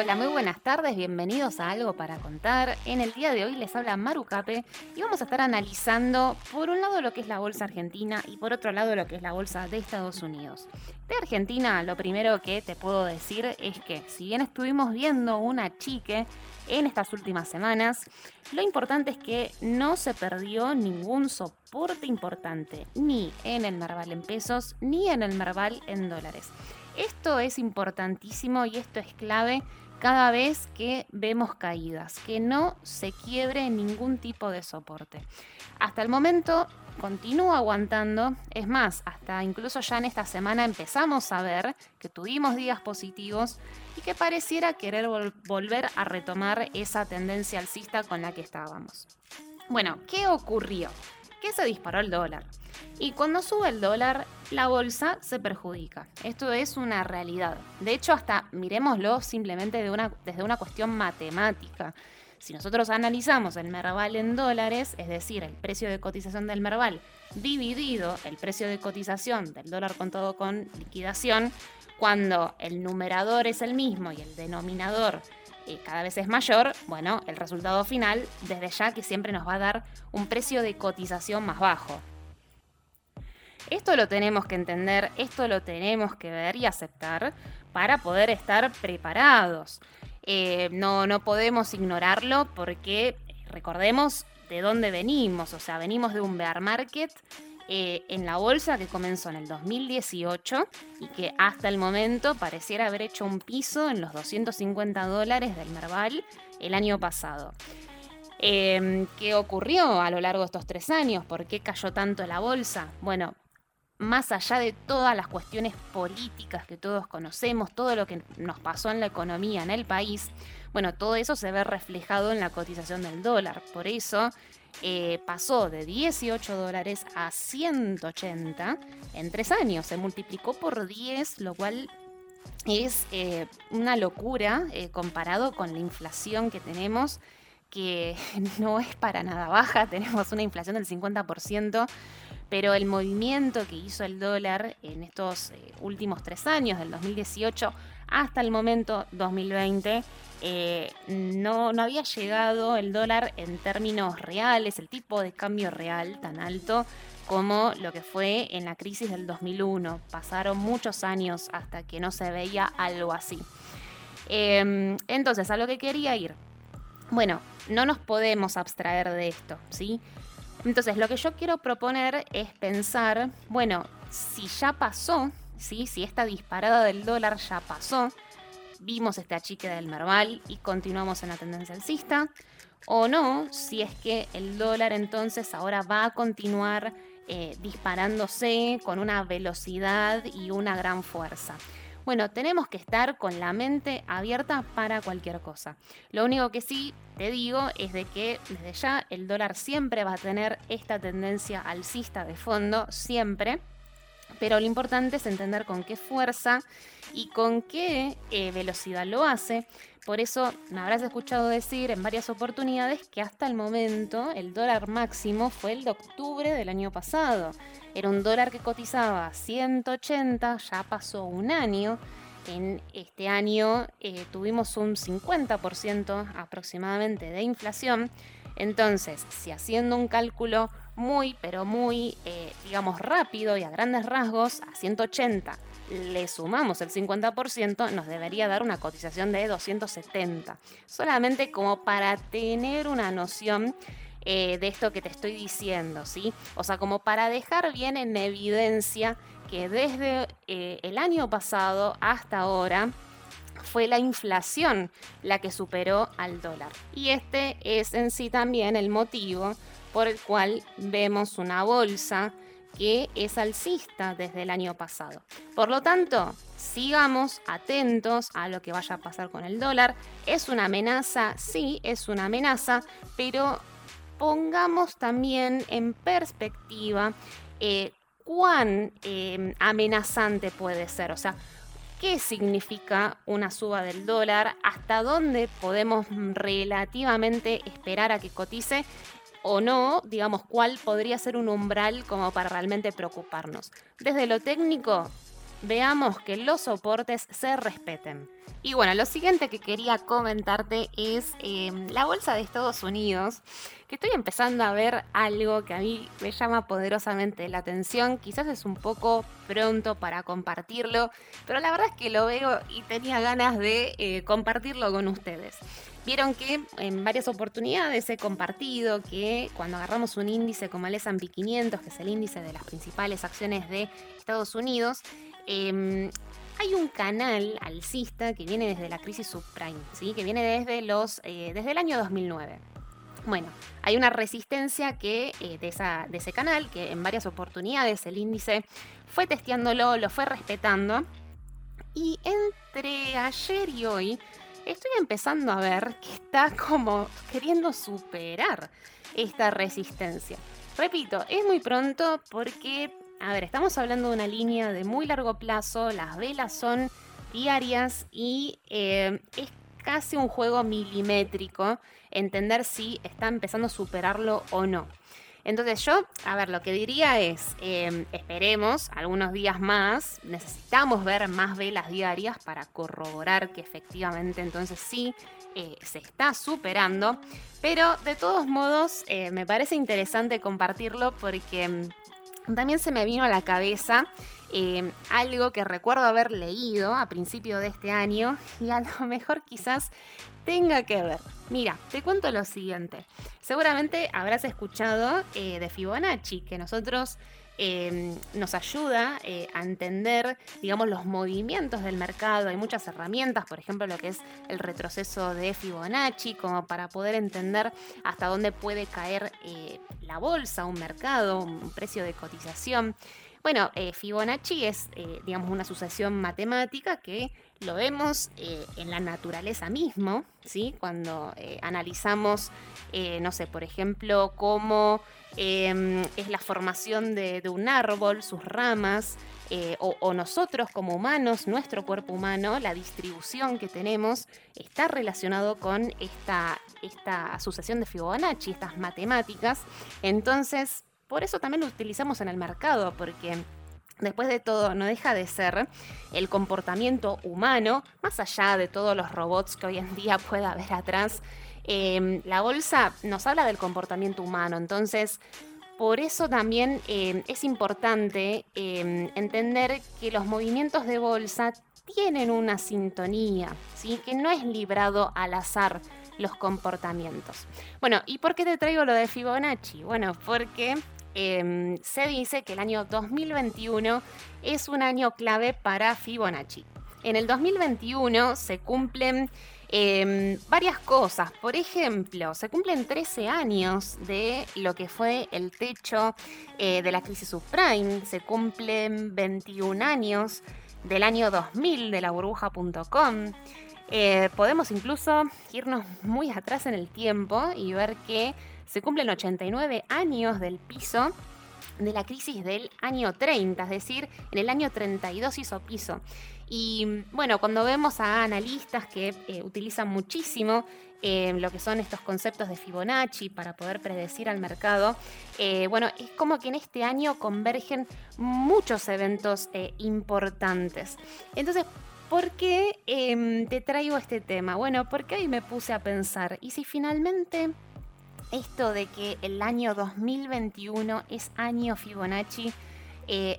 Hola, muy buenas tardes, bienvenidos a Algo para Contar. En el día de hoy les habla Maru Cape y vamos a estar analizando por un lado lo que es la bolsa argentina y por otro lado lo que es la bolsa de Estados Unidos. De Argentina, lo primero que te puedo decir es que si bien estuvimos viendo una chique en estas últimas semanas, lo importante es que no se perdió ningún soporte importante, ni en el Merval en pesos, ni en el Merval en dólares. Esto es importantísimo y esto es clave cada vez que vemos caídas, que no se quiebre ningún tipo de soporte. Hasta el momento continúa aguantando, es más, hasta incluso ya en esta semana empezamos a ver que tuvimos días positivos y que pareciera querer volver a retomar esa tendencia alcista con la que estábamos. Bueno, ¿qué ocurrió? Que se disparó el dólar. Y cuando sube el dólar, la bolsa se perjudica. Esto es una realidad. De hecho, hasta miremoslo simplemente desde una cuestión matemática. Si nosotros analizamos el Merval en dólares, es decir, el precio de cotización del Merval dividido el precio de cotización del dólar contado con liquidación, cuando el numerador es el mismo y el denominador cada vez es mayor, bueno, el resultado final, desde ya que siempre nos va a dar un precio de cotización más bajo. Esto lo tenemos que entender, esto lo tenemos que ver y aceptar para poder estar preparados. Eh, no, no podemos ignorarlo porque recordemos de dónde venimos, o sea, venimos de un bear market eh, en la bolsa que comenzó en el 2018 y que hasta el momento pareciera haber hecho un piso en los 250 dólares del Merval el año pasado. Em, ¿Qué ocurrió a lo largo de estos tres años? ¿Por qué cayó tanto la bolsa? Bueno, más allá de todas las cuestiones políticas que todos conocemos, todo lo que nos pasó en la economía en el país, bueno, todo eso se ve reflejado en la cotización del dólar. Por eso eh, pasó de 18 dólares a 180 en tres años. Se multiplicó por 10, lo cual es eh, una locura eh, comparado con la inflación que tenemos, que no es para nada baja. Tenemos una inflación del 50% pero el movimiento que hizo el dólar en estos eh, últimos tres años, del 2018 hasta el momento 2020, eh, no, no había llegado el dólar en términos reales, el tipo de cambio real tan alto como lo que fue en la crisis del 2001. Pasaron muchos años hasta que no se veía algo así. Em, entonces, a lo que quería ir. Bueno, no nos podemos abstraer de esto, ¿sí? Entonces, lo que yo quiero proponer es pensar, bueno, si ya pasó, ¿sí? si esta disparada del dólar ya pasó, vimos este achique del Merval y continuamos en la tendencia alcista, o no, si es que el dólar entonces ahora va a continuar eh, disparándose con una velocidad y una gran fuerza. Bueno, tenemos que estar con la mente abierta para cualquier cosa. Lo único que sí te digo es de que desde ya el dólar siempre va a tener esta tendencia alcista de fondo, siempre. Pero lo importante es entender con qué fuerza y con qué eh, velocidad lo hace. Por eso me habrás escuchado decir en varias oportunidades que hasta el momento el dólar máximo fue el de octubre del año pasado. Era un dólar que cotizaba 180, ya pasó un año. En este año eh, tuvimos un 50% aproximadamente de inflación. Entonces, si haciendo un cálculo muy, pero muy, eh, digamos, rápido y a grandes rasgos, a 180 le sumamos el 50%, nos debería dar una cotización de 270. Solamente como para tener una noción eh, de esto que te estoy diciendo, ¿sí? O sea, como para dejar bien en evidencia que desde eh, el año pasado hasta ahora fue la inflación la que superó al dólar. Y este es en sí también el motivo por el cual vemos una bolsa que es alcista desde el año pasado. Por lo tanto, sigamos atentos a lo que vaya a pasar con el dólar. ¿Es una amenaza? Sí, es una amenaza, pero pongamos también en perspectiva eh, cuán eh, amenazante puede ser. O sea, qué significa una suba del dólar, hasta dónde podemos relativamente esperar a que cotice o no, digamos, cuál podría ser un umbral como para realmente preocuparnos. Desde lo técnico, veamos que los soportes se respeten. Y bueno, lo siguiente que quería comentarte es em, la bolsa de Estados Unidos, que estoy empezando a ver algo que a mí me llama poderosamente la atención. Quizás es un poco pronto para compartirlo, pero la verdad es que lo veo y tenía ganas de eh, compartirlo con ustedes. Vieron que en varias oportunidades he compartido que cuando agarramos un índice como el S&P 500, que es el índice de las principales acciones de Estados Unidos, em, hay un canal alcista que viene desde la crisis subprime, ¿sí? que viene desde, los, eh, desde el año 2009. Bueno, hay una resistencia que, eh, de, ese canal que en varias oportunidades el índice fue testeándolo, lo fue respetando. Y entre ayer y hoy estoy empezando a ver que está como queriendo superar esta resistencia. Repito, es muy pronto porque a ver, estamos hablando de una línea de muy largo plazo, las velas son diarias y eh, es casi un juego milimétrico entender si está empezando a superarlo o no. Entonces yo, a ver, lo que diría es, em, esperemos algunos días más, necesitamos ver más velas diarias para corroborar que efectivamente entonces sí eh, se está superando, pero de todos modos eh, me parece interesante compartirlo porque em, también se me vino a la cabeza eh, algo que recuerdo haber leído a principio de este año y a lo mejor quizás tenga que ver. Mira, te cuento lo siguiente. Seguramente habrás escuchado eh, de Fibonacci, que nosotros Em, nos ayuda eh, a entender, digamos, los movimientos del mercado. Hay muchas herramientas, por ejemplo, lo que es el retroceso de Fibonacci, como para poder entender hasta dónde puede caer eh, la bolsa, un mercado, un precio de cotización. Bueno, eh, Fibonacci es, digamos, una sucesión matemática que lo vemos en la naturaleza mismo, ¿sí? Cuando analizamos, no sé, por ejemplo, cómo Em, es la formación de, un árbol, sus ramas, eh, o, nosotros como humanos, nuestro cuerpo humano, la distribución que tenemos, está relacionado con esta, esta sucesión de Fibonacci, estas matemáticas. Entonces, por eso también lo utilizamos en el mercado, porque después de todo, no deja de ser el comportamiento humano, más allá de todos los robots que hoy en día pueda haber atrás, Em, la bolsa nos habla del comportamiento humano, entonces por eso también em, es importante em, entender que los movimientos de bolsa tienen una sintonía, ¿sí? que no es librado al azar los comportamientos. Bueno, ¿y por qué te traigo lo de Fibonacci? Bueno, porque se dice que el año 2021 es un año clave para Fibonacci. En el 2021 se cumplen Em, varias cosas. Por ejemplo, se cumplen 13 años de lo que fue el techo eh, de la crisis subprime. Se cumplen 21 años del año 2000 de la burbuja.com. Eh, podemos incluso irnos muy atrás en el tiempo y ver que se cumplen 89 años del piso de la crisis del año 30, es decir, en el año 32 hizo piso. Y bueno, cuando vemos a analistas que eh, utilizan muchísimo eh, lo que son estos conceptos de Fibonacci para poder predecir al mercado, eh, bueno, es como que en este año convergen muchos eventos importantes. Entonces, ¿por qué em, te traigo este tema? Bueno, porque hoy me puse a pensar, ¿y si finalmente esto de que el año 2021 es año Fibonacci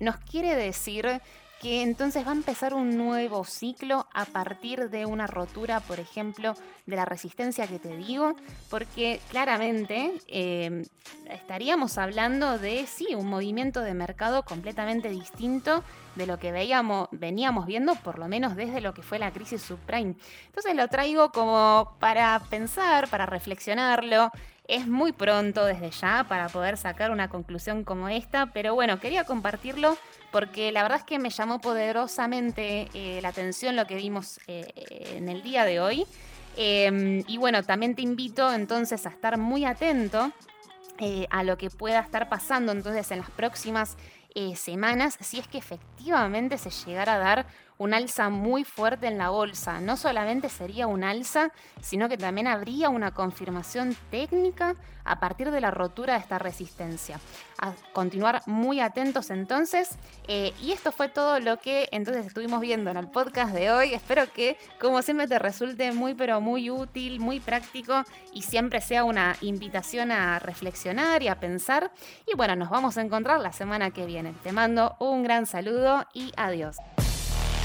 nos quiere decir que entonces va a empezar un nuevo ciclo a partir de una rotura, por ejemplo, de la resistencia que te digo, porque claramente em, estaríamos hablando de, sí, un movimiento de mercado completamente distinto de lo que veíamos, veníamos viendo, por lo menos desde lo que fue la crisis subprime. Entonces lo traigo como para pensar, para reflexionarlo. Es muy pronto desde ya para poder sacar una conclusión como esta, pero bueno, quería compartirlo porque la verdad es que me llamó poderosamente eh, la atención lo que vimos eh, en el día de hoy. Em, y bueno, también te invito entonces a estar muy atento eh, a lo que pueda estar pasando entonces en las próximas semanas, si es que efectivamente se llegara a dar un alza muy fuerte en la bolsa. No solamente sería un alza, sino que también habría una confirmación técnica a partir de la rotura de esta resistencia. A continuar muy atentos entonces. Eh, y esto fue todo lo que entonces estuvimos viendo en el podcast de hoy. Espero que, como siempre, te resulte muy, pero muy útil, muy práctico y siempre sea una invitación a reflexionar y a pensar. Y bueno, nos vamos a encontrar la semana que viene. Te mando un gran saludo y adiós.